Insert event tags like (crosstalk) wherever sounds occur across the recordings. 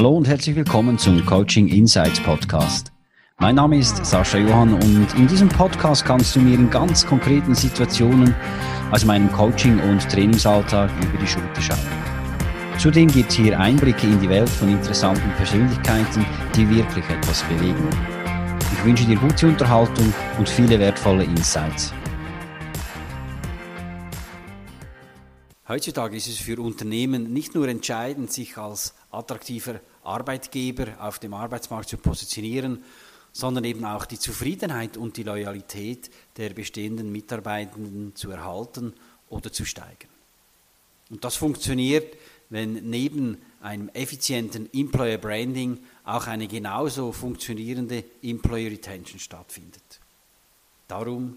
Hallo und herzlich willkommen zum Coaching Insights Podcast. Mein Name ist Sascha Johann und in diesem Podcast kannst du mir in ganz konkreten Situationen aus meinem Coaching- und Trainingsalltag über die Schulter schauen. Zudem gibt es hier Einblicke in die Welt von interessanten Persönlichkeiten, die wirklich etwas bewegen. Ich wünsche dir gute Unterhaltung und viele wertvolle Insights. Heutzutage ist es für Unternehmen nicht nur entscheidend, sich als attraktiver Arbeitgeber auf dem Arbeitsmarkt zu positionieren, sondern eben auch die Zufriedenheit und die Loyalität der bestehenden Mitarbeitenden zu erhalten oder zu steigern. Und das funktioniert, wenn neben einem effizienten Employer Branding auch eine genauso funktionierende Employer Retention stattfindet. Darum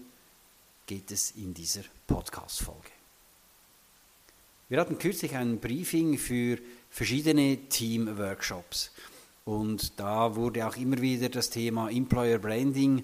geht es in dieser Podcast-Folge. Wir hatten kürzlich ein Briefing für verschiedene Team-Workshops. Und da wurde auch immer wieder das Thema Employer Branding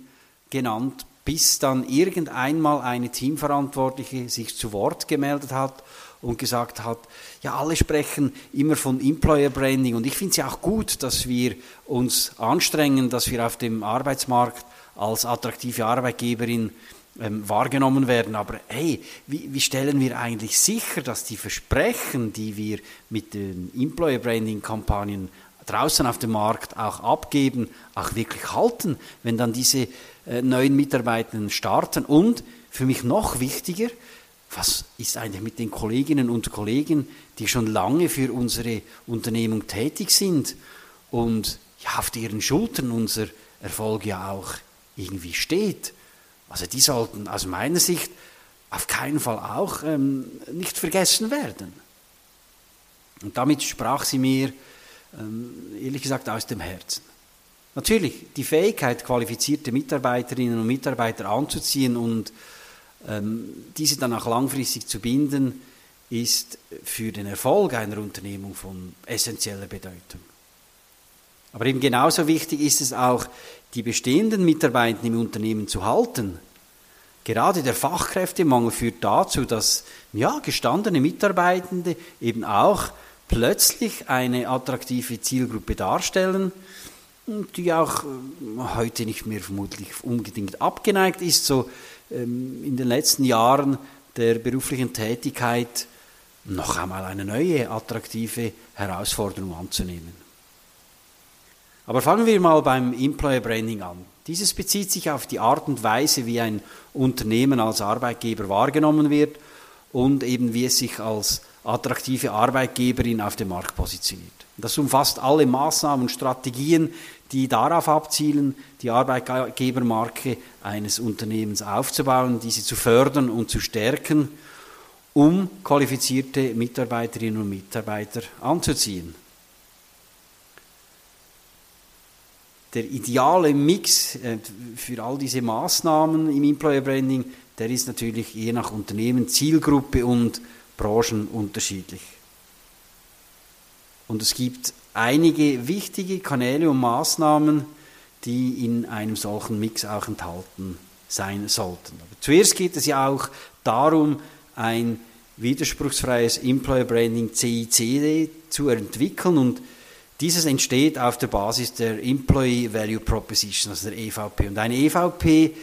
genannt, bis dann irgendeinmal eine Teamverantwortliche sich zu Wort gemeldet hat und gesagt hat, ja, alle sprechen immer von Employer Branding und ich finde es ja auch gut, dass wir uns anstrengen, dass wir auf dem Arbeitsmarkt als attraktive Arbeitgeberin ähm, wahrgenommen werden. Aber hey, wie, wie, stellen wir eigentlich sicher, dass die Versprechen, die wir mit den Employer Branding Kampagnen draußen auf dem Markt auch abgeben, auch wirklich halten, wenn dann diese äh, neuen Mitarbeitenden starten? Und für mich noch wichtiger, was ist eigentlich mit den Kolleginnen und Kollegen, die schon lange für unsere Unternehmung tätig sind und ja, auf deren Schultern unser Erfolg ja auch irgendwie steht? Also die sollten aus meiner Sicht auf keinen Fall auch ähm, nicht vergessen werden. Und damit sprach sie mir, ähm, ehrlich gesagt, aus dem Herzen. Natürlich, die Fähigkeit, qualifizierte Mitarbeiterinnen und Mitarbeiter anzuziehen und ähm, diese dann auch langfristig zu binden, ist für den Erfolg einer Unternehmung von essentieller Bedeutung. Aber eben genauso wichtig ist es auch, die bestehenden Mitarbeiter im Unternehmen zu halten. Gerade der Fachkräftemangel führt dazu, dass ja, gestandene Mitarbeitende eben auch plötzlich eine attraktive Zielgruppe darstellen, die auch äh, heute nicht mehr vermutlich unbedingt abgeneigt ist, so ähm, in den letzten Jahren der beruflichen Tätigkeit noch einmal eine neue attraktive Herausforderung anzunehmen. Aber fangen wir mal beim Employer Branding an. Dieses bezieht sich auf die Art und Weise, wie ein Unternehmen als Arbeitgeber wahrgenommen wird und eben wie es sich als attraktive Arbeitgeberin auf dem Markt positioniert. Das umfasst alle Maßnahmen und Strategien, die darauf abzielen, die Arbeitgebermarke eines Unternehmens aufzubauen, diese zu fördern und zu stärken, um qualifizierte Mitarbeiterinnen und Mitarbeiter anzuziehen. Der ideale Mix äh, für all diese Maßnahmen im Employer Branding, der ist natürlich je nach Unternehmen, Zielgruppe und Branchen unterschiedlich. Und es gibt einige wichtige Kanäle und Maßnahmen, die in einem solchen Mix auch enthalten sein sollten. Aber zuerst geht es ja auch darum, ein widerspruchsfreies Employer Branding CICD zu entwickeln und dieses entsteht auf der Basis der Employee Value Proposition, also der EVP. Und eine EVP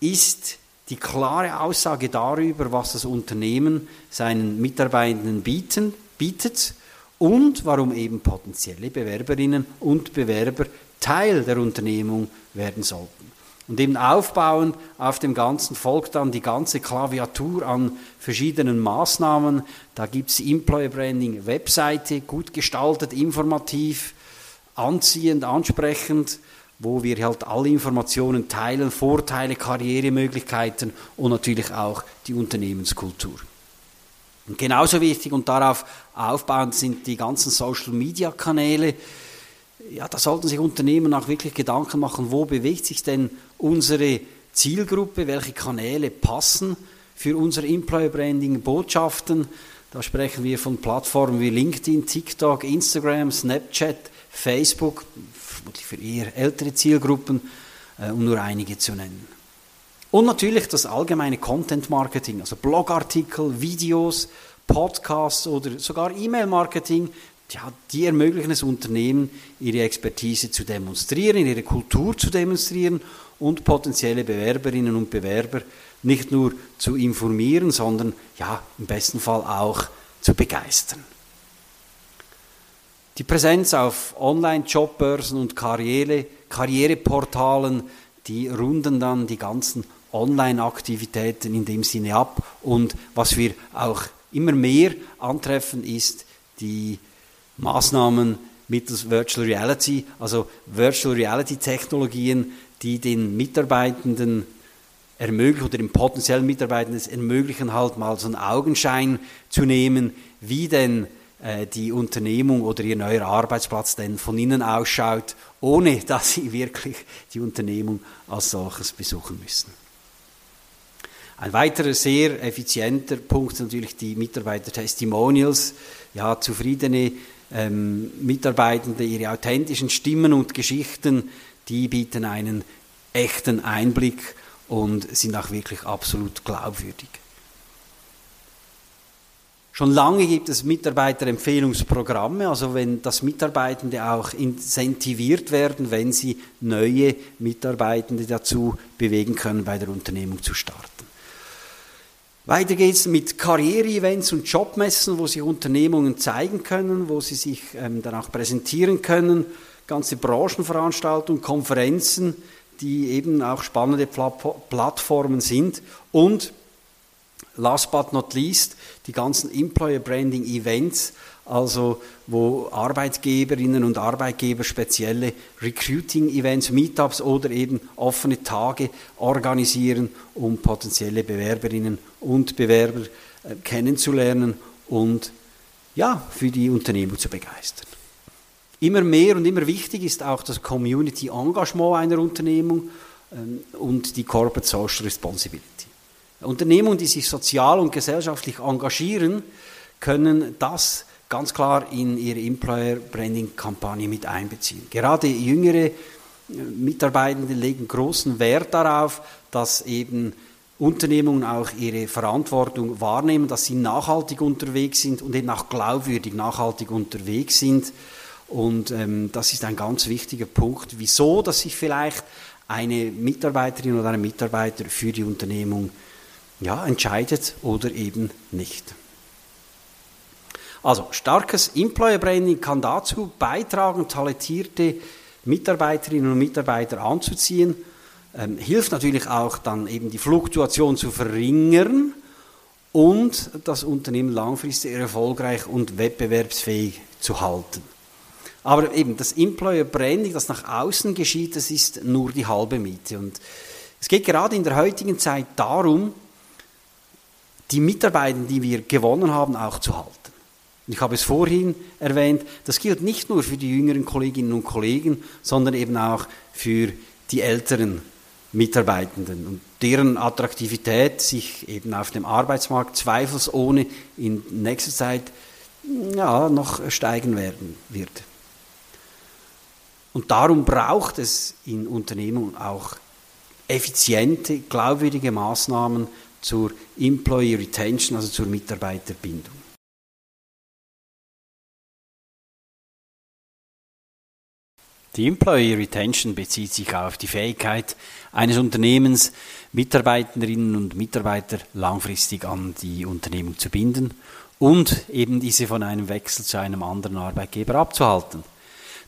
ist die klare Aussage darüber, was das Unternehmen seinen Mitarbeitenden bieten, bietet und warum eben potenzielle Bewerberinnen und Bewerber Teil der Unternehmung werden sollten. Und eben aufbauend auf dem Ganzen folgt dann die ganze Klaviatur an verschiedenen Maßnahmen. Da gibt es Employer Branding Webseite, gut gestaltet, informativ, anziehend, ansprechend, wo wir halt alle Informationen teilen, Vorteile, Karrieremöglichkeiten und natürlich auch die Unternehmenskultur. Und genauso wichtig und darauf aufbauend sind die ganzen Social-Media-Kanäle, ja, da sollten sich Unternehmen auch wirklich Gedanken machen, wo bewegt sich denn unsere Zielgruppe, welche Kanäle passen für unser Employer Branding, Botschaften. Da sprechen wir von Plattformen wie LinkedIn, TikTok, Instagram, Snapchat, Facebook, vermutlich für eher ältere Zielgruppen, äh, um nur einige zu nennen. Und natürlich das allgemeine Content Marketing, also Blogartikel, Videos, Podcasts oder sogar E-Mail Marketing ja, die ermöglichen es Unternehmen, ihre Expertise zu demonstrieren, ihre Kultur zu demonstrieren und potenzielle Bewerberinnen und Bewerber nicht nur zu informieren, sondern ja, im besten Fall auch zu begeistern. Die Präsenz auf Online-Jobbörsen und Karriere, Karriereportalen, die runden dann die ganzen Online-Aktivitäten in dem Sinne ab. Und was wir auch immer mehr antreffen, ist die Maßnahmen mittels Virtual Reality, also Virtual Reality Technologien, die den Mitarbeitenden ermöglichen oder den potenziellen Mitarbeitenden es ermöglichen, halt mal so einen Augenschein zu nehmen, wie denn äh, die Unternehmung oder ihr neuer Arbeitsplatz denn von innen ausschaut, ohne (laughs) dass sie wirklich die Unternehmung als solches besuchen müssen. Ein weiterer sehr effizienter Punkt sind natürlich die Mitarbeiter-Testimonials, ja, zufriedene ähm, Mitarbeitende, ihre authentischen Stimmen und Geschichten, die bieten einen echten Einblick und sind auch wirklich absolut glaubwürdig. Schon lange gibt es Mitarbeiterempfehlungsprogramme, also wenn das Mitarbeitende auch incentiviert werden, wenn sie neue Mitarbeitende dazu bewegen können, bei der Unternehmung zu starten. Weiter geht es mit Karriere-Events und Jobmessen, wo sich Unternehmungen zeigen können, wo sie sich ähm, dann auch präsentieren können, ganze Branchenveranstaltungen, Konferenzen, die eben auch spannende Plattformen sind. Und last but not least die ganzen Employer Branding Events, also wo Arbeitgeberinnen und Arbeitgeber spezielle Recruiting-Events, Meetups oder eben offene Tage organisieren, um potenzielle Bewerberinnen und Bewerber äh, kennenzulernen und ja, für die Unternehmung zu begeistern. Immer mehr und immer wichtig ist auch das Community Engagement einer Unternehmung ähm, und die Corporate Social Responsibility. Unternehmungen, die sich sozial und gesellschaftlich engagieren, können das ganz klar in ihre Employer Branding Kampagne mit einbeziehen. Gerade jüngere äh, Mitarbeitende legen großen Wert darauf, dass eben Unternehmungen auch ihre Verantwortung wahrnehmen, dass sie nachhaltig unterwegs sind und eben auch glaubwürdig nachhaltig unterwegs sind. Und ähm, das ist ein ganz wichtiger Punkt, wieso, dass sich vielleicht eine Mitarbeiterin oder ein Mitarbeiter für die Unternehmung ja, entscheidet oder eben nicht. Also starkes Employer Branding kann dazu beitragen, talentierte Mitarbeiterinnen und Mitarbeiter anzuziehen, ähm, hilft natürlich auch dann eben die Fluktuation zu verringern und das Unternehmen langfristig erfolgreich und wettbewerbsfähig zu halten. Aber eben das Employer Branding, das nach außen geschieht, das ist nur die halbe Miete. Und es geht gerade in der heutigen Zeit darum, die Mitarbeiter, die wir gewonnen haben, auch zu halten. Ich habe es vorhin erwähnt, das gilt nicht nur für die jüngeren Kolleginnen und Kollegen, sondern eben auch für die älteren Mitarbeitenden und deren Attraktivität sich eben auf dem Arbeitsmarkt zweifelsohne in nächster Zeit ja, noch steigen werden wird. Und darum braucht es in Unternehmen auch effiziente, glaubwürdige Maßnahmen, zur Employee Retention, also zur Mitarbeiterbindung. Die Employee Retention bezieht sich auf die Fähigkeit eines Unternehmens, Mitarbeiterinnen und Mitarbeiter langfristig an die Unternehmung zu binden und eben diese von einem Wechsel zu einem anderen Arbeitgeber abzuhalten.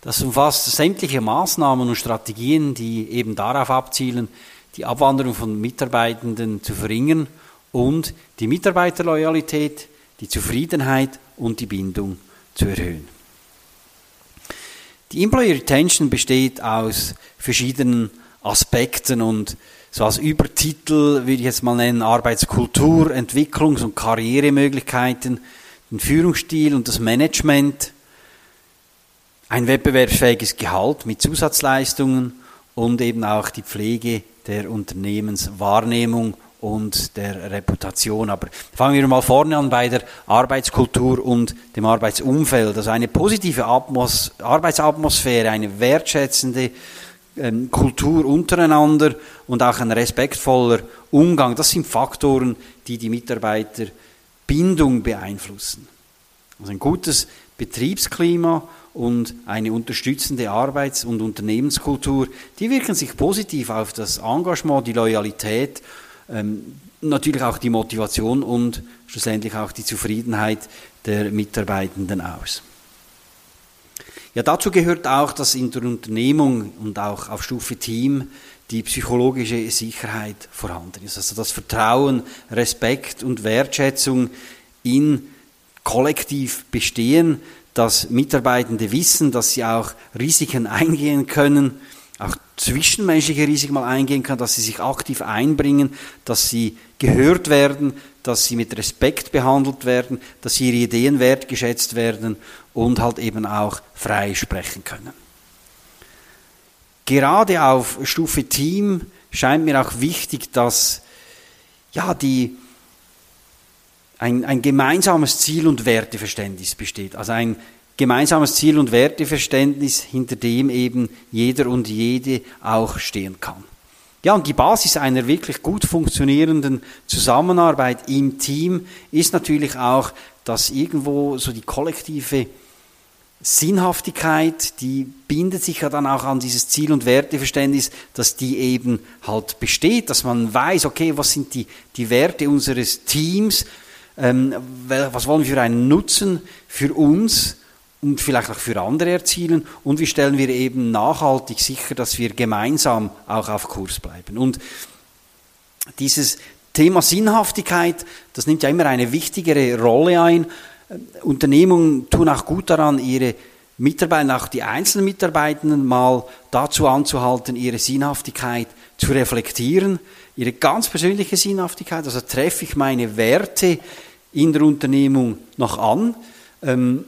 Das umfasst sämtliche Maßnahmen und Strategien, die eben darauf abzielen, die Abwanderung von Mitarbeitenden zu verringern und die Mitarbeiterloyalität, die Zufriedenheit und die Bindung zu erhöhen. Die Employee Retention besteht aus verschiedenen Aspekten und so als Übertitel würde ich jetzt mal nennen Arbeitskultur, Entwicklungs- und Karrieremöglichkeiten, den Führungsstil und das Management, ein wettbewerbsfähiges Gehalt mit Zusatzleistungen und eben auch die Pflege der Unternehmenswahrnehmung und der Reputation. Aber fangen wir mal vorne an bei der Arbeitskultur und dem Arbeitsumfeld. Also eine positive Atmos Arbeitsatmosphäre, eine wertschätzende ähm, Kultur untereinander und auch ein respektvoller Umgang. Das sind Faktoren, die die Mitarbeiterbindung beeinflussen. Also ein gutes Betriebsklima und eine unterstützende Arbeits- und Unternehmenskultur, die wirken sich positiv auf das Engagement, die Loyalität, ähm, natürlich auch die Motivation und schlussendlich auch die Zufriedenheit der Mitarbeitenden aus. Ja, dazu gehört auch, dass in der Unternehmung und auch auf Stufe Team die psychologische Sicherheit vorhanden ist. Also das Vertrauen, Respekt und Wertschätzung in kollektiv bestehen, dass Mitarbeitende wissen, dass sie auch Risiken eingehen können, auch zwischenmenschliche Risiken mal eingehen können, dass sie sich aktiv einbringen, dass sie gehört werden, dass sie mit Respekt behandelt werden, dass ihre Ideen wertgeschätzt werden und halt eben auch frei sprechen können. Gerade auf Stufe Team scheint mir auch wichtig, dass ja die ein, ein gemeinsames Ziel und Werteverständnis besteht. Also ein gemeinsames Ziel und Werteverständnis, hinter dem eben jeder und jede auch stehen kann. Ja, und die Basis einer wirklich gut funktionierenden Zusammenarbeit im Team ist natürlich auch, dass irgendwo so die kollektive Sinnhaftigkeit, die bindet sich ja dann auch an dieses Ziel- und Werteverständnis, dass die eben halt besteht, dass man weiß, okay, was sind die, die Werte unseres Teams, was wollen wir für einen Nutzen für uns und vielleicht auch für andere erzielen und wie stellen wir eben nachhaltig sicher, dass wir gemeinsam auch auf Kurs bleiben. Und dieses Thema Sinnhaftigkeit, das nimmt ja immer eine wichtigere Rolle ein. Unternehmungen tun auch gut daran, ihre Mitarbeiter, auch die einzelnen Mitarbeitenden mal dazu anzuhalten, ihre Sinnhaftigkeit zu reflektieren, ihre ganz persönliche Sinnhaftigkeit, also treffe ich meine Werte in der Unternehmung noch an, ähm,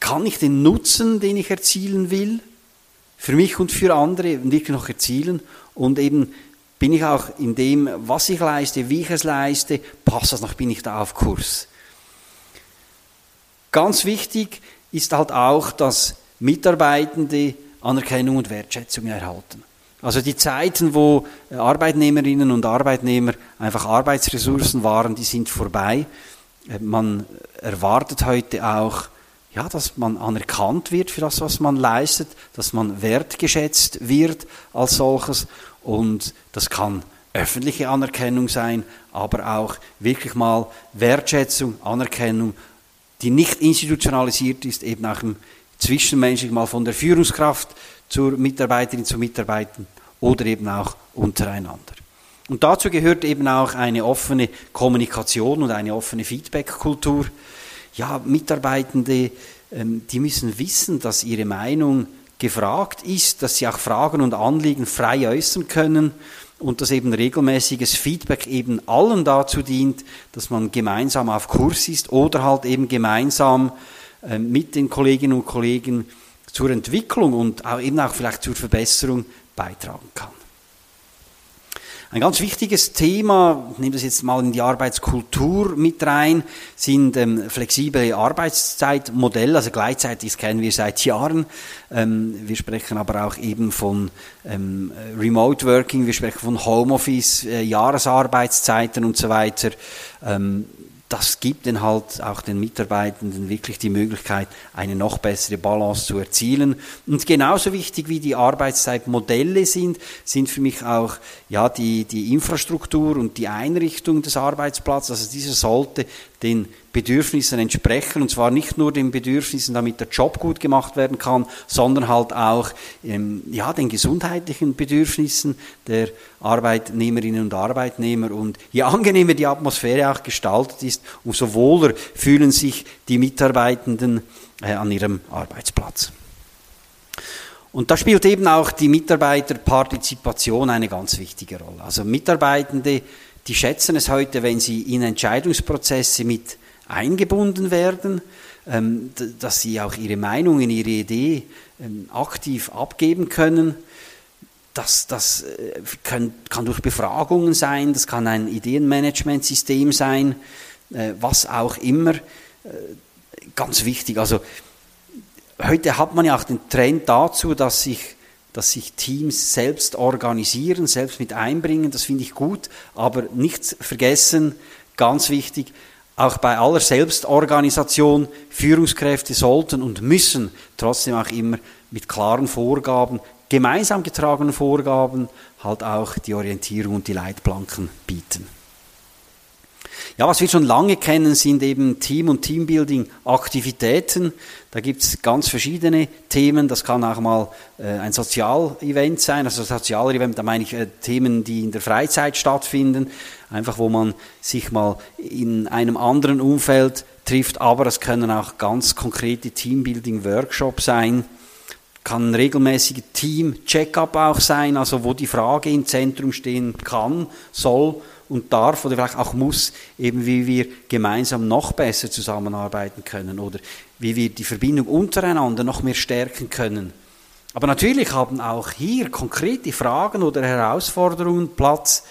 kann ich den Nutzen, den ich erzielen will, für mich und für andere wirklich noch erzielen und eben bin ich auch in dem, was ich leiste, wie ich es leiste, passt das noch, bin ich da auf Kurs. Ganz wichtig ist halt auch, dass Mitarbeitende Anerkennung und Wertschätzung erhalten. Also die Zeiten, wo Arbeitnehmerinnen und Arbeitnehmer einfach Arbeitsressourcen waren, die sind vorbei. Man erwartet heute auch ja, dass man anerkannt wird für das, was man leistet, dass man wertgeschätzt wird als solches und das kann öffentliche Anerkennung sein, aber auch wirklich mal Wertschätzung, Anerkennung, die nicht institutionalisiert ist, eben auch im zwischenmenschlich mal von der Führungskraft zur Mitarbeiterin zu Mitarbeitern oder eben auch untereinander. Und dazu gehört eben auch eine offene Kommunikation und eine offene Feedback-Kultur ja, Mitarbeitende, ähm, die müssen wissen, dass ihre Meinung gefragt ist, dass sie auch Fragen und Anliegen frei äußern können und dass eben regelmäßiges Feedback eben allen dazu dient, dass man gemeinsam auf Kurs ist oder halt eben gemeinsam ähm, mit den Kolleginnen und Kollegen zur Entwicklung und auch eben auch vielleicht zur Verbesserung beitragen kann. Ein ganz wichtiges Thema, ich nehme das jetzt mal in die Arbeitskultur mit rein, sind ähm, flexible Arbeitszeitmodelle. Also gleichzeitig kennen wir seit Jahren. Ähm, wir sprechen aber auch eben von ähm, Remote Working, wir sprechen von Homeoffice, äh, Jahresarbeitszeiten und so weiter. Ähm, das gibt dann halt auch den Mitarbeitenden wirklich die Möglichkeit, eine noch bessere Balance zu erzielen. Und genauso wichtig wie die Arbeitszeitmodelle sind, sind für mich auch ja, die, die Infrastruktur und die Einrichtung des Arbeitsplatzes. Also dieser sollte den Bedürfnissen entsprechen und zwar nicht nur den Bedürfnissen, damit der Job gut gemacht werden kann, sondern halt auch ähm, ja, den gesundheitlichen Bedürfnissen der Arbeitnehmerinnen und Arbeitnehmer und je angenehmer die Atmosphäre auch gestaltet ist, umso wohler fühlen sich die Mitarbeitenden äh, an ihrem Arbeitsplatz. Und da spielt eben auch die Mitarbeiterpartizipation eine ganz wichtige Rolle. Also Mitarbeitende, die schätzen es heute, wenn sie in Entscheidungsprozesse mit eingebunden werden, ähm, dass sie auch ihre Meinungen, ihre Idee ähm, aktiv abgeben können. Das, das äh, kann, kann durch Befragungen sein, das kann ein Ideenmanagementsystem sein, äh, was auch immer. Äh, ganz wichtig. Also heute hat man ja auch den Trend dazu, dass sich dass sich Teams selbst organisieren, selbst mit einbringen, das finde ich gut, aber nicht vergessen, ganz wichtig, Auch bei aller Selbstorganisation, Führungskräfte sollten und müssen trotzdem auch immer mit klaren Vorgaben, gemeinsam getragenen Vorgaben, halt auch die Orientierung und die Leitplanken bieten. Ja, was wir schon lange kennen, sind eben Team- und Teambuilding-Aktivitäten. Da gibt es ganz verschiedene Themen. Das kann auch mal äh, ein Sozialevent sein. Also Sozialevent, da meine ich äh, Themen, die in der Freizeit stattfinden. Einfach, wo man sich mal in einem anderen Umfeld trifft. Aber es können auch ganz konkrete Teambuilding-Workshops sein kann ein regelmäßiger Team-Check-up auch sein, also wo die Frage im Zentrum stehen kann, soll und darf oder vielleicht auch muss, eben wie wir gemeinsam noch besser zusammenarbeiten können oder wie wir die Verbindung untereinander noch mehr stärken können. Aber natürlich haben auch hier konkrete Fragen oder Herausforderungen Platz,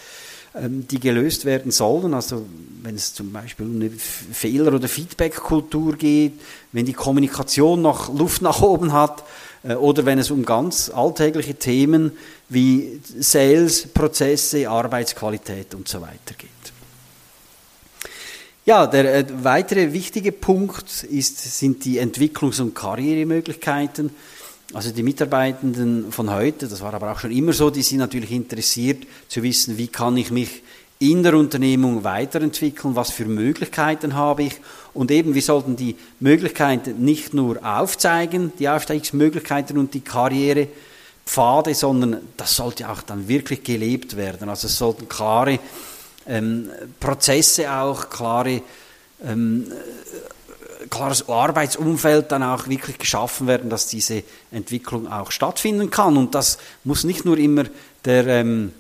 ähm, die gelöst werden sollen. Also wenn es zum Beispiel um eine Fehler- oder Feedback-Kultur geht, wenn die Kommunikation noch Luft nach oben hat äh, oder wenn es um ganz alltägliche Themen wie Sales, Prozesse, Arbeitsqualität und so weiter geht. Ja, der äh, weitere wichtige Punkt ist, sind die Entwicklungs- und Karrieremöglichkeiten. Also die Mitarbeitenden von heute, das war aber auch schon immer so, die sind natürlich interessiert zu wissen, wie kann ich mich in der Unternehmung weiterentwickeln, was für Möglichkeiten habe ich und eben wir sollten die Möglichkeiten nicht nur aufzeigen, die Aufstiegsmöglichkeiten und die Karrierepfade, sondern das sollte auch dann wirklich gelebt werden. Also es sollten klare ähm, Prozesse auch, klare ähm, klares Arbeitsumfeld dann auch wirklich geschaffen werden, dass diese Entwicklung auch stattfinden kann. Und das muss nicht nur immer der ähm,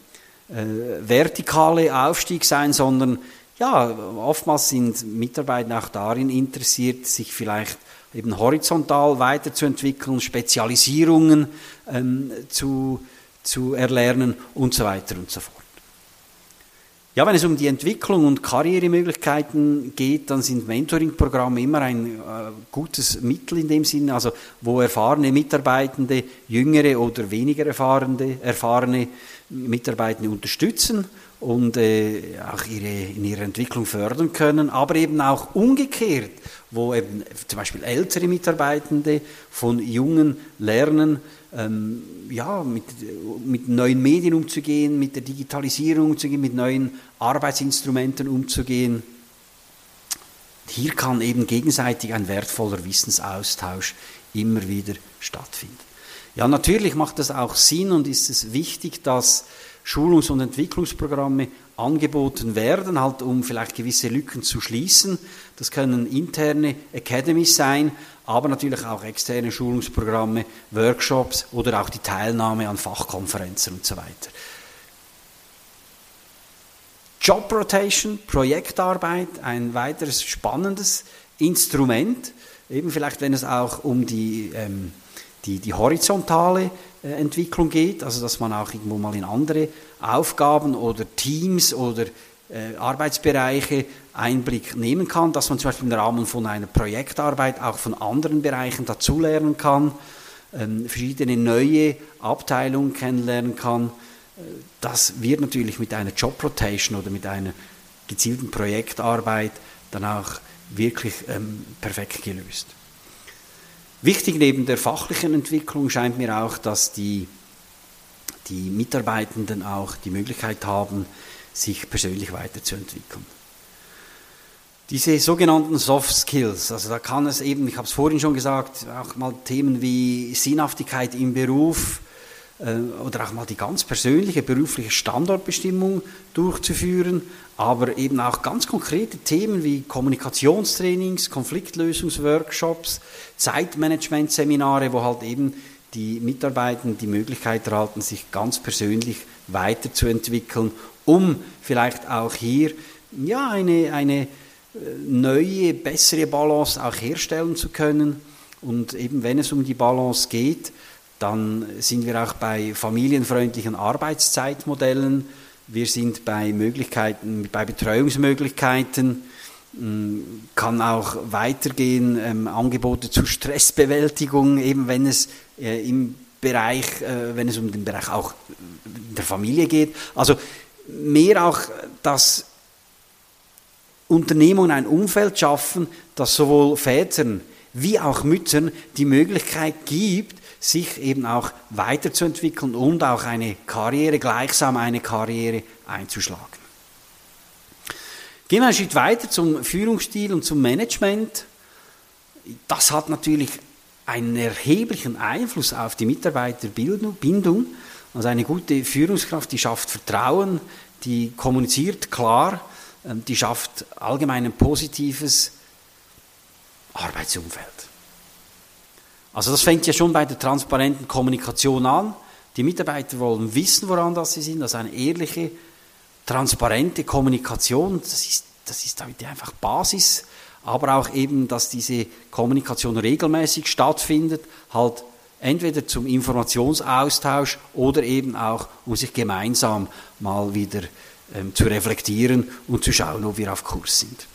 äh, vertikale Aufstieg sein, sondern ja, oftmals sind Mitarbeiter auch darin interessiert, sich vielleicht eben horizontal weiterzuentwickeln, Spezialisierungen ähm, zu, zu erlernen und so weiter und so fort. Ja, wenn es um die Entwicklung und Karrieremöglichkeiten geht, dann sind Mentoring-Programme immer ein äh, gutes Mittel in dem Sinne, also wo erfahrene Mitarbeitende, jüngere oder weniger erfahrene, erfahrene Mitarbeitende unterstützen und äh, auch ihre, in ihrer Entwicklung fördern können, aber eben auch umgekehrt, wo eben zum Beispiel ältere Mitarbeitende von Jungen lernen, ähm, ja, mit, mit neuen Medien umzugehen, mit der Digitalisierung umzugehen, mit neuen Arbeitsinstrumenten umzugehen. Hier kann eben gegenseitig ein wertvoller Wissensaustausch immer wieder stattfinden. Ja, natürlich macht es auch Sinn und ist es wichtig, dass Schulungs- und Entwicklungsprogramme angeboten werden, halt um vielleicht gewisse Lücken zu schließen. Das können interne Academies sein, aber natürlich auch externe Schulungsprogramme, Workshops oder auch die Teilnahme an Fachkonferenzen und so weiter. Job Rotation, Projektarbeit, ein weiteres spannendes Instrument, eben vielleicht wenn es auch um die, ähm, die, die horizontale äh, Entwicklung geht, also dass man auch irgendwo mal in andere Aufgaben oder Teams oder äh, Arbeitsbereiche Einblick nehmen kann, dass man zum Beispiel im Rahmen von einer Projektarbeit auch von anderen Bereichen dazulernen kann, ähm, verschiedene neue Abteilungen kennenlernen kann. Äh, das wird natürlich mit einer Job Rotation oder mit einer gezielten Projektarbeit dann auch wirklich ähm, perfekt gelöst. Wichtig neben der fachlichen Entwicklung scheint mir auch, dass die, die Mitarbeitenden auch die Möglichkeit haben, sich persönlich weiterzuentwickeln. Diese sogenannten Soft Skills, also da kann es eben, ich habe es vorhin schon gesagt, auch mal Themen wie Sinnhaftigkeit im Beruf oder auch mal die ganz persönliche berufliche Standortbestimmung durchzuführen, aber eben auch ganz konkrete Themen wie Kommunikationstrainings, Konfliktlösungsworkshops, Zeitmanagementseminare, wo halt eben die Mitarbeitenden die Möglichkeit erhalten, sich ganz persönlich weiterzuentwickeln, um vielleicht auch hier ja, eine, eine äh, neue, bessere Balance auch herstellen zu können. Und eben wenn es um die Balance geht, dann sind wir auch bei familienfreundlichen Arbeitszeitmodellen, wir sind bei Möglichkeiten, bei Betreuungsmöglichkeiten, mm, kann auch weitergehen, ähm, Angebote zur Stressbewältigung, eben wenn es äh, im Bereich, äh, wenn es um den Bereich auch der Familie geht. Also mehr auch das Unternehmungen ein Umfeld schaffen, das sowohl Vätern wie auch Müttern die Möglichkeit gibt, sich eben auch weiterzuentwickeln und auch eine Karriere, gleichsam eine Karriere einzuschlagen. Gehen wir einen Schritt weiter zum Führungsstil und zum Management. Das hat natürlich einen erheblichen Einfluss auf die Mitarbeiterbindung. Also eine gute Führungskraft, die schafft Vertrauen, die kommuniziert klar, ähm, die schafft allgemein ein positives Arbeitsumfeld. Also das fängt ja schon bei der transparenten Kommunikation an. Die Mitarbeiter wollen wissen, woran das sie sind. Also eine ehrliche, transparente Kommunikation, das ist, das ist heute einfach Basis. Aber auch eben, dass diese Kommunikation regelmäßig stattfindet, halt entweder zum Informationsaustausch oder eben auch, um sich gemeinsam mal wieder ähm, zu reflektieren und zu schauen, ob wir auf Kurs sind.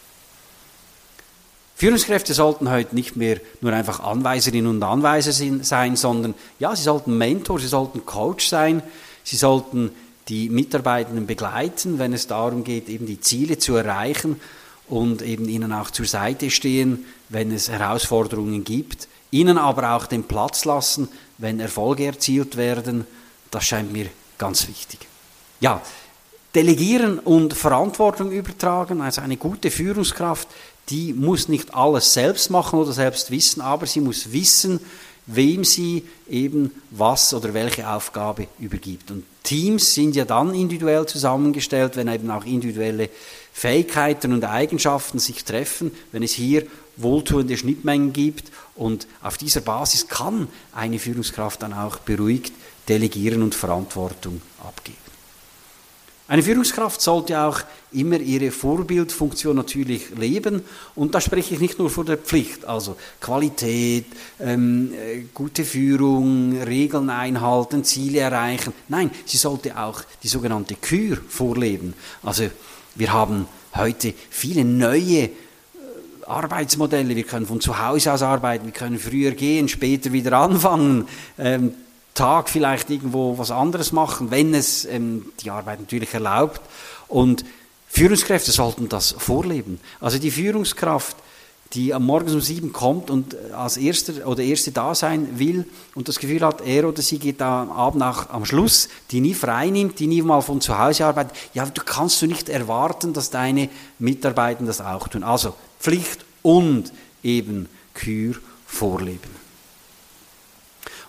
Führungskräfte sollten heute nicht mehr nur einfach Anweiserinnen und Anweiser sein, sondern ja, sie sollten Mentor, sie sollten Coach sein, sie sollten die Mitarbeitenden begleiten, wenn es darum geht, eben die Ziele zu erreichen und eben ihnen auch zur Seite stehen, wenn es Herausforderungen gibt, ihnen aber auch den Platz lassen, wenn Erfolge erzielt werden. Das scheint mir ganz wichtig. Ja, delegieren und Verantwortung übertragen, also eine gute Führungskraft die muss nicht alles selbst machen oder selbst wissen, aber sie muss wissen, wem sie eben was oder welche Aufgabe übergibt. Und Teams sind ja dann individuell zusammengestellt, wenn eben auch individuelle Fähigkeiten und Eigenschaften sich treffen, wenn es hier wohltuende Schnittmengen gibt. Und auf dieser Basis kann eine Führungskraft dann auch beruhigt delegieren und Verantwortung abgeben. Eine Führungskraft sollte auch immer ihre Vorbildfunktion natürlich leben und da spreche ich nicht nur von der Pflicht, also Qualität, ähm, äh, gute Führung, Regeln einhalten, Ziele erreichen. Nein, sie sollte auch die sogenannte Kür vorleben. Also wir haben heute viele neue äh, Arbeitsmodelle. Wir können von zu Hause aus arbeiten, wir können früher gehen, später wieder anfangen. Ähm, Tag vielleicht irgendwo was anderes machen, wenn es ähm, die Arbeit natürlich erlaubt. Und Führungskräfte sollten das vorleben. Also die Führungskraft, die am Morgen um sieben kommt und als Erster oder Erste da sein will und das Gefühl hat, er oder sie geht am Abend auch am Schluss, die nie frei nimmt, die nie mal von zu Hause arbeitet, ja, du kannst du nicht erwarten, dass deine Mitarbeiter das auch tun. Also Pflicht und eben Kür vorleben.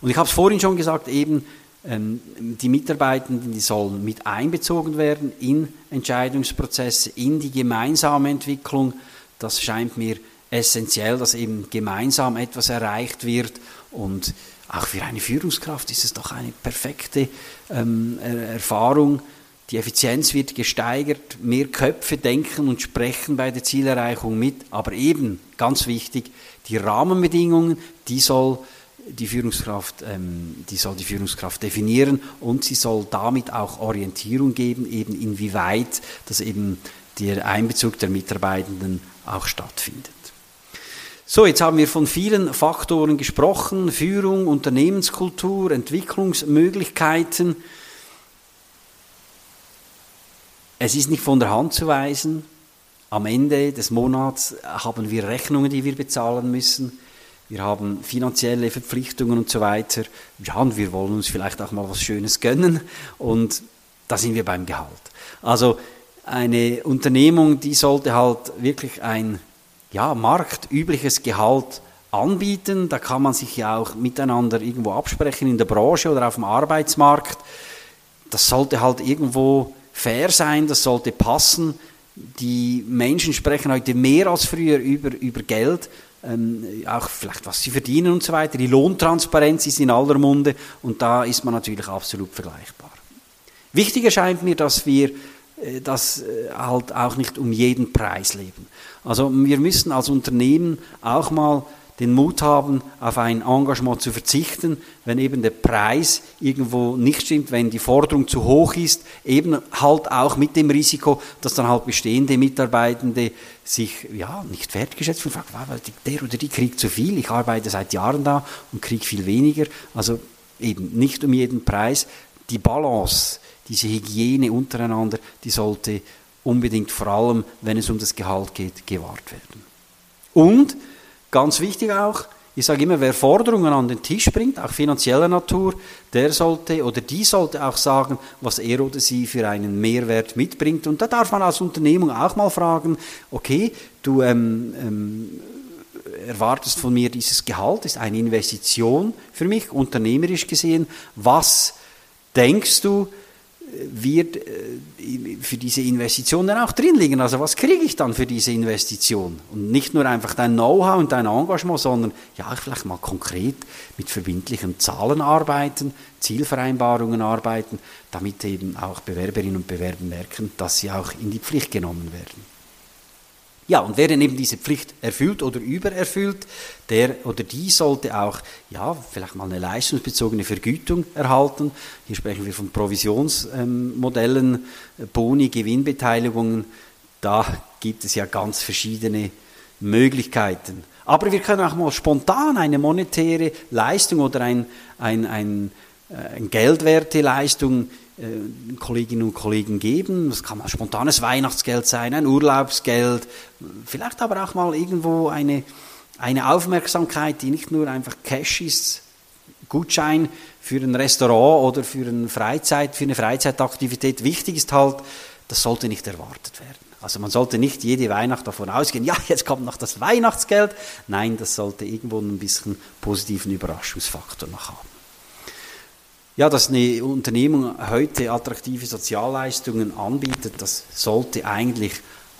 Und ich habe es vorhin schon gesagt, eben ähm, die Mitarbeitenden, die sollen mit einbezogen werden in Entscheidungsprozesse, in die gemeinsame Entwicklung. Das scheint mir essentiell, dass eben gemeinsam etwas erreicht wird und auch für eine Führungskraft ist es doch eine perfekte ähm, Erfahrung. Die Effizienz wird gesteigert, mehr Köpfe denken und sprechen bei der Zielerreichung mit, aber eben ganz wichtig, die Rahmenbedingungen, die soll die Führungskraft, ähm, die soll die Führungskraft definieren und sie soll damit auch Orientierung geben, eben inwieweit das eben der Einbezug der Mitarbeitenden auch stattfindet. So, jetzt haben wir von vielen Faktoren gesprochen, Führung, Unternehmenskultur, Entwicklungsmöglichkeiten. Es ist nicht von der Hand zu weisen, am Ende des Monats haben wir Rechnungen, die wir bezahlen müssen wir haben finanzielle Verpflichtungen und so weiter. Ja, und wir wollen uns vielleicht auch mal was Schönes gönnen und da sind wir beim Gehalt. Also eine Unternehmung, die sollte halt wirklich ein ja, marktübliches Gehalt anbieten. Da kann man sich ja auch miteinander irgendwo absprechen in der Branche oder auf dem Arbeitsmarkt. Das sollte halt irgendwo fair sein, das sollte passen. Die Menschen sprechen heute mehr als früher über, über Geld ähm, auch vielleicht was sie verdienen und so weiter. Die Lohntransparenz ist in aller Munde und da ist man natürlich absolut vergleichbar. Wichtig erscheint mir, dass wir äh, das äh, halt auch nicht um jeden Preis leben. Also wir müssen als Unternehmen auch mal den Mut haben, auf ein Engagement zu verzichten, wenn eben der Preis irgendwo nicht stimmt, wenn die Forderung zu hoch ist, eben halt auch mit dem Risiko, dass dann halt bestehende Mitarbeitende sich ja nicht wertgeschätzt fühlen, fragen, der oder die kriegt zu viel, ich arbeite seit Jahren da und kriege viel weniger. Also eben nicht um jeden Preis. Die Balance, diese Hygiene untereinander, die sollte unbedingt vor allem, wenn es um das Gehalt geht, gewahrt werden. Und, ganz wichtig auch, ich sage immer, wer Forderungen an den Tisch bringt, auch finanzieller Natur, der sollte oder die sollte auch sagen, was er oder sie für einen Mehrwert mitbringt. Und da darf man als Unternehmung auch mal fragen, okay, du ähm, ähm, erwartest von mir dieses Gehalt, ist eine Investition für mich, unternehmerisch gesehen. Was denkst du, wird äh, für diese Investition dann auch drin liegen. Also was kriege ich dann für diese Investition? Und nicht nur einfach dein Know-how und dein Engagement, sondern ja, vielleicht mal konkret mit verbindlichen Zahlen arbeiten, Zielvereinbarungen arbeiten, damit eben auch Bewerberinnen und Bewerber merken, dass sie auch in die Pflicht genommen werden. Ja, und wer denn eben diese Pflicht erfüllt oder übererfüllt, der oder die sollte auch, ja, vielleicht mal eine leistungsbezogene Vergütung erhalten. Hier sprechen wir von Provisionsmodellen, ähm, Boni, Gewinnbeteiligungen. Da gibt es ja ganz verschiedene Möglichkeiten. Aber wir können auch mal spontan eine monetäre Leistung oder ein, ein, ein, äh, geldwerte Leistung äh, Kolleginnen und Kollegen geben. Das kann mal spontanes Weihnachtsgeld sein, ein Urlaubsgeld, vielleicht aber auch mal irgendwo eine, eine Aufmerksamkeit, die nicht nur einfach Cash ist, Gutschein für ein Restaurant oder für, eine Freizeit, für eine Freizeitaktivität. Wichtig ist halt, das sollte nicht erwartet werden. Also man sollte nicht jede Weihnacht davon ausgehen, ja, jetzt kommt noch das Weihnachtsgeld. Nein, das sollte irgendwo ein bisschen positiven Überraschungsfaktor noch haben. Ja, dass eine Unternehmung heute attraktive Sozialleistungen anbietet, das sollte eigentlich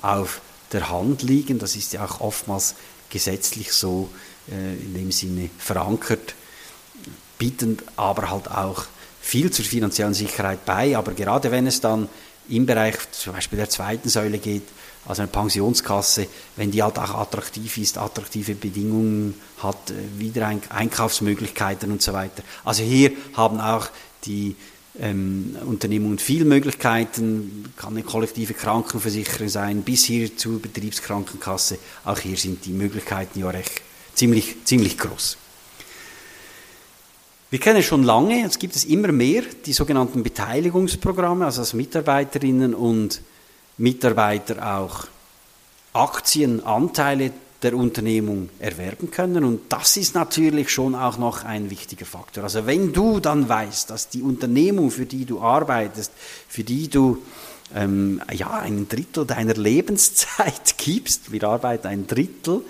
auf der Hand liegen. Das ist ja auch oftmals gesetzlich so äh, in dem Sinne verankert, bieten aber halt auch viel zur finanziellen Sicherheit bei. Aber gerade wenn es dann im Bereich zum Beispiel der zweiten Säule geht, also eine Pensionskasse, wenn die halt auch attraktiv ist, attraktive Bedingungen hat, äh, wieder Einkaufsmöglichkeiten und so weiter. Also hier haben auch die ähm, Unternehmungen viele Möglichkeiten, kann eine kollektive Krankenversicherung sein, bis hier zur Betriebskrankenkasse. Auch hier sind die Möglichkeiten ja recht ziemlich, ziemlich groß. Wir kennen schon lange, es gibt es immer mehr, die sogenannten Beteiligungsprogramme, also als Mitarbeiterinnen und Mitarbeiter auch Aktien, Anteile der Unternehmung erwerben können. Und das ist natürlich schon auch noch ein wichtiger Faktor. Also wenn du dann weißt, dass die Unternehmung, für die du arbeitest, für die du ähm, ja, ein Drittel deiner Lebenszeit (laughs) gibst, wir arbeiten ein Drittel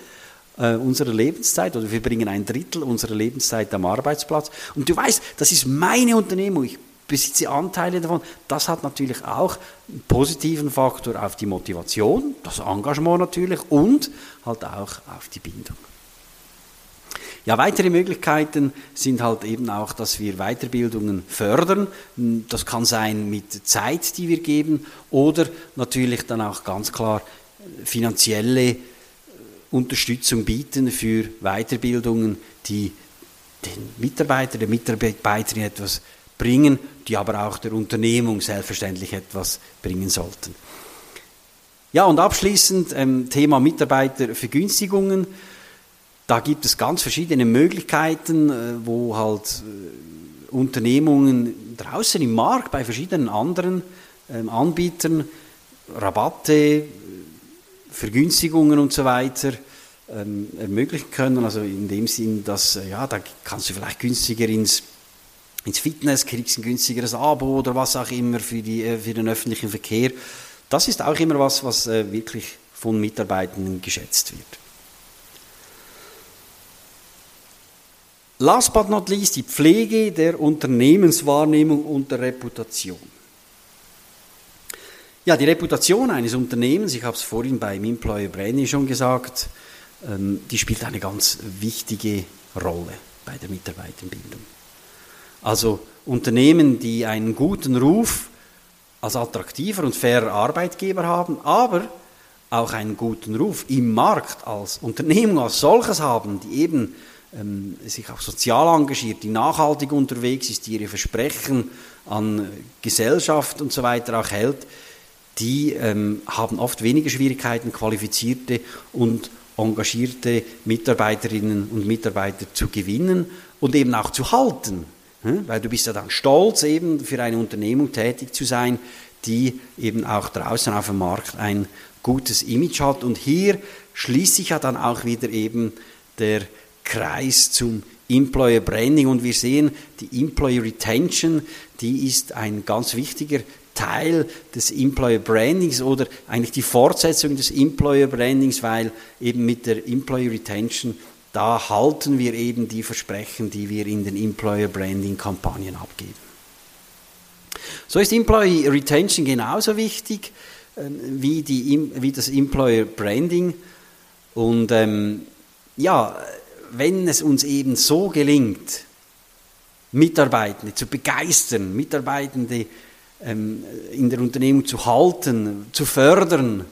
äh, unserer Lebenszeit oder wir bringen ein Drittel unserer Lebenszeit am Arbeitsplatz und du weißt, das ist meine Unternehmung, ich besitze Anteile davon. Das hat natürlich auch einen positiven Faktor auf die Motivation, das Engagement natürlich und halt auch auf die Bindung. Ja, weitere Möglichkeiten sind halt eben auch, dass wir Weiterbildungen fördern. Das kann sein mit Zeit, die wir geben, oder natürlich dann auch ganz klar finanzielle Unterstützung bieten für Weiterbildungen, die den Mitarbeiter, der Mitarbeiterin etwas bringen, die aber auch der Unternehmung selbstverständlich etwas bringen sollten. Ja, und abschließend ähm, Thema Mitarbeitervergünstigungen. Da gibt es ganz verschiedene Möglichkeiten, äh, wo halt äh, Unternehmungen draußen im Markt bei verschiedenen anderen ähm, Anbietern Rabatte, Vergünstigungen und so weiter ähm, ermöglichen können. Also in dem Sinn, dass äh, ja, da kannst du vielleicht günstiger ins ins Fitness, kriegst ein günstigeres Abo oder was auch immer für, die, äh, für den öffentlichen Verkehr. Das ist auch immer was, was äh, wirklich von Mitarbeitenden geschätzt wird. Last but not least die Pflege der Unternehmenswahrnehmung und der Reputation. Ja, die Reputation eines Unternehmens, ich habe es vorhin beim Employer Branding schon gesagt, ähm, die spielt eine ganz wichtige Rolle bei der Mitarbeiterbindung. Also Unternehmen, die einen guten Ruf als attraktiver und fairer Arbeitgeber haben, aber auch einen guten Ruf im Markt als Unternehmung als solches haben, die eben ähm, sich auch sozial engagiert, die nachhaltig unterwegs ist, die ihre Versprechen an Gesellschaft und so weiter auch hält, die ähm, haben oft weniger Schwierigkeiten, qualifizierte und engagierte Mitarbeiterinnen und Mitarbeiter zu gewinnen und eben auch zu halten. Weil du bist ja dann stolz, eben für eine Unternehmung tätig zu sein, die eben auch draußen auf dem Markt ein gutes Image hat. Und hier schließt sich ja dann auch wieder eben der Kreis zum Employer Branding und wir sehen, die Employer Retention, die ist ein ganz wichtiger Teil des Employer Brandings oder eigentlich die Fortsetzung des Employer Brandings, weil eben mit der Employer Retention da halten wir eben die Versprechen, die wir in den Employer Branding Kampagnen abgeben. So ist Employee Retention genauso wichtig äh, wie, die, wie das Employer Branding. Und ähm, ja, wenn es uns eben so gelingt, Mitarbeitende zu begeistern, Mitarbeitende ähm, in der Unternehmung zu halten, zu fördern,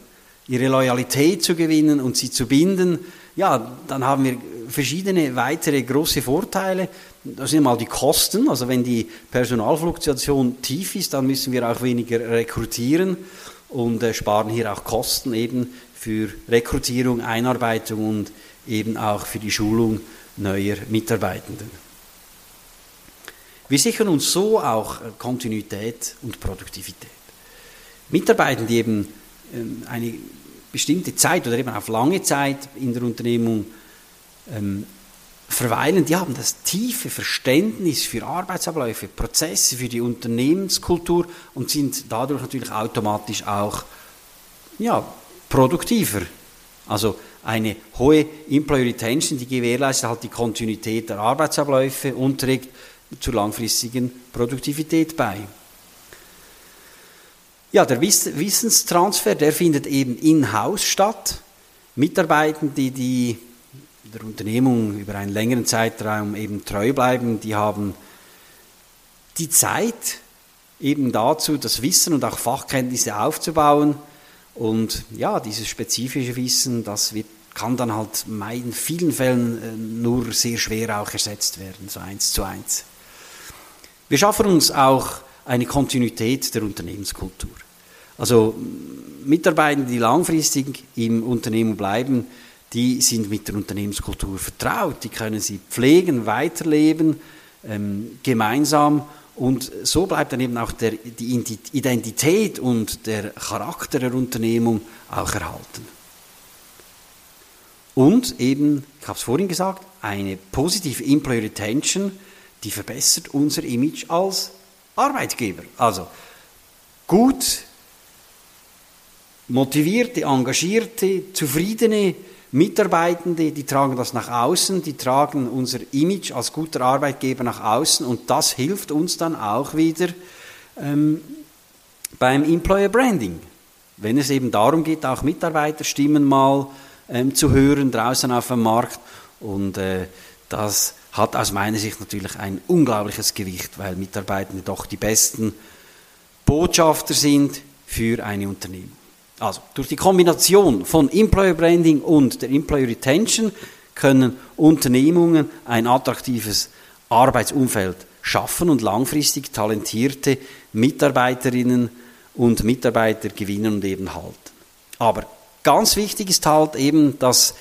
ihre Loyalität zu gewinnen und sie zu binden, ja, dann haben wir verschiedene weitere große Vorteile. Das sind mal die Kosten. Also wenn die Personalfluktuation tief ist, dann müssen wir auch weniger rekrutieren und äh, sparen hier auch Kosten eben für Rekrutierung, Einarbeitung und eben auch für die Schulung neuer Mitarbeitenden. Wir sichern uns so auch Kontinuität und Produktivität. Mitarbeiter, die eben ähm, eine bestimmte Zeit oder eben auf lange Zeit in der Unternehmung ähm, verweilen, die haben das tiefe Verständnis für Arbeitsabläufe, Prozesse, für die Unternehmenskultur und sind dadurch natürlich automatisch auch ja, produktiver. Also eine hohe Employee Retention, die gewährleistet halt die Kontinuität der Arbeitsabläufe und trägt zur langfristigen Produktivität bei. Ja, der Wissenstransfer, der findet eben in-house statt. Mitarbeitende, die der Unternehmung über einen längeren Zeitraum eben treu bleiben, die haben die Zeit eben dazu, das Wissen und auch Fachkenntnisse aufzubauen. Und ja, dieses spezifische Wissen, das wird, kann dann halt in vielen Fällen äh, nur sehr schwer auch ersetzt werden, so eins zu eins. Wir schaffen uns auch eine Kontinuität der Unternehmenskultur. Also Mitarbeiter, die langfristig im Unternehmen bleiben, die sind mit der Unternehmenskultur vertraut, die können sie pflegen, weiterleben, ähm, gemeinsam und so bleibt dann eben auch der, die Identität und der Charakter der Unternehmung auch erhalten. Und eben, ich habe es vorhin gesagt, eine positive Employee Retention die verbessert unser Image als Arbeitgeber. Also gut motivierte, engagierte, zufriedene Mitarbeitende, die tragen das nach außen, die tragen unser Image als guter Arbeitgeber nach außen und das hilft uns dann auch wieder ähm, beim Employer Branding. Wenn es eben darum geht, auch Mitarbeiterstimmen mal ähm, zu hören draußen auf dem Markt und äh, das hat aus meiner Sicht natürlich ein unglaubliches Gewicht, weil Mitarbeitende doch die besten Botschafter sind für eine Unternehmung. Also durch die Kombination von Employer Branding und der Employer Retention können Unternehmungen ein attraktives Arbeitsumfeld schaffen und langfristig talentierte Mitarbeiterinnen und Mitarbeiter gewinnen und eben halten. Aber ganz wichtig ist halt eben, dass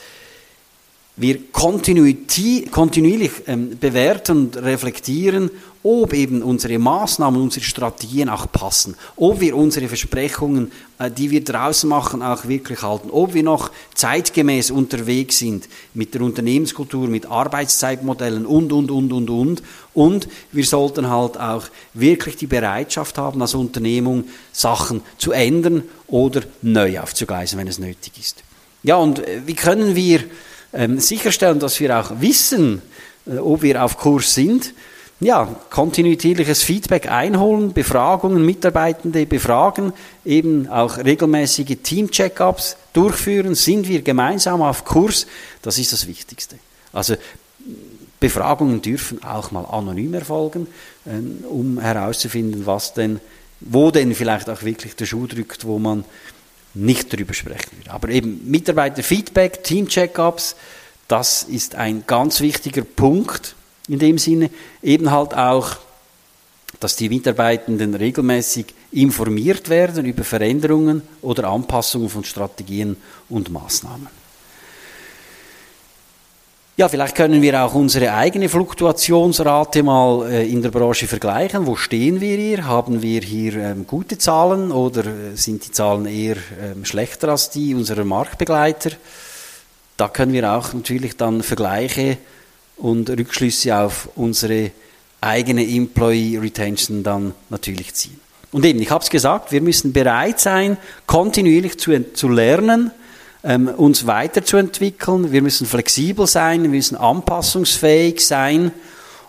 wir kontinuierlich ähm, bewerten und reflektieren, ob eben unsere Maßnahmen, unsere Strategien auch passen, ob wir unsere Versprechungen, äh, die wir draußen machen, auch wirklich halten, ob wir noch zeitgemäß unterwegs sind mit der Unternehmenskultur, mit Arbeitszeitmodellen und, und, und, und, und. Und wir sollten halt auch wirklich die Bereitschaft haben, als Unternehmung Sachen zu ändern oder neu aufzugleisen, wenn es nötig ist. Ja, und äh, wie können wir ähm, sicherstellen, dass wir auch wissen, äh, ob wir auf Kurs sind. Ja, kontinuierliches Feedback einholen, Befragungen, Mitarbeitende befragen, eben auch regelmäßige Team-Check-ups durchführen. Sind wir gemeinsam auf Kurs? Das ist das Wichtigste. Also Befragungen dürfen auch mal anonym erfolgen, ähm, um herauszufinden, was denn, wo denn vielleicht auch wirklich der Schuh drückt, wo man nicht darüber sprechen würde. Aber eben Mitarbeiterfeedback, Team-Check-ups, das ist ein ganz wichtiger Punkt in dem Sinne. Eben halt auch, dass die Mitarbeitenden regelmäßig informiert werden über Veränderungen oder Anpassungen von Strategien und Maßnahmen. Ja, vielleicht können wir auch unsere eigene Fluktuationsrate mal äh, in der Branche vergleichen. Wo stehen wir hier? Haben wir hier ähm, gute Zahlen oder äh, sind die Zahlen eher ähm, schlechter als die unserer Marktbegleiter? Da können wir auch natürlich dann Vergleiche und Rückschlüsse auf unsere eigene Employee Retention dann natürlich ziehen. Und eben, ich habe es gesagt, wir müssen bereit sein, kontinuierlich zu, zu lernen, ähm, uns weiterzuentwickeln. Wir müssen flexibel sein, wir müssen anpassungsfähig sein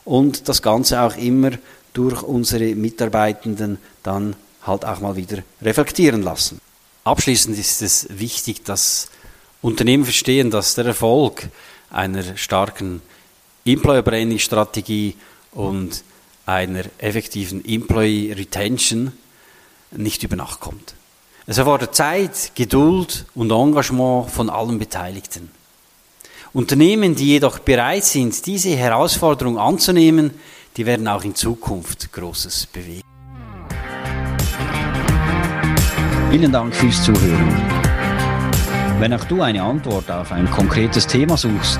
und das Ganze auch immer durch unsere Mitarbeitenden dann halt auch mal wieder reflektieren lassen. Abschließend ist es wichtig, dass Unternehmen verstehen, dass der Erfolg einer starken Employer Branding Strategie und einer effektiven Employee Retention nicht über Nacht kommt. Es erfordert Zeit, Geduld und Engagement von allen Beteiligten. Unternehmen, die jedoch bereit sind, diese Herausforderung anzunehmen, die werden auch in Zukunft Großes bewegen. Vielen Dank fürs Zuhören. Wenn auch du eine Antwort auf ein konkretes Thema suchst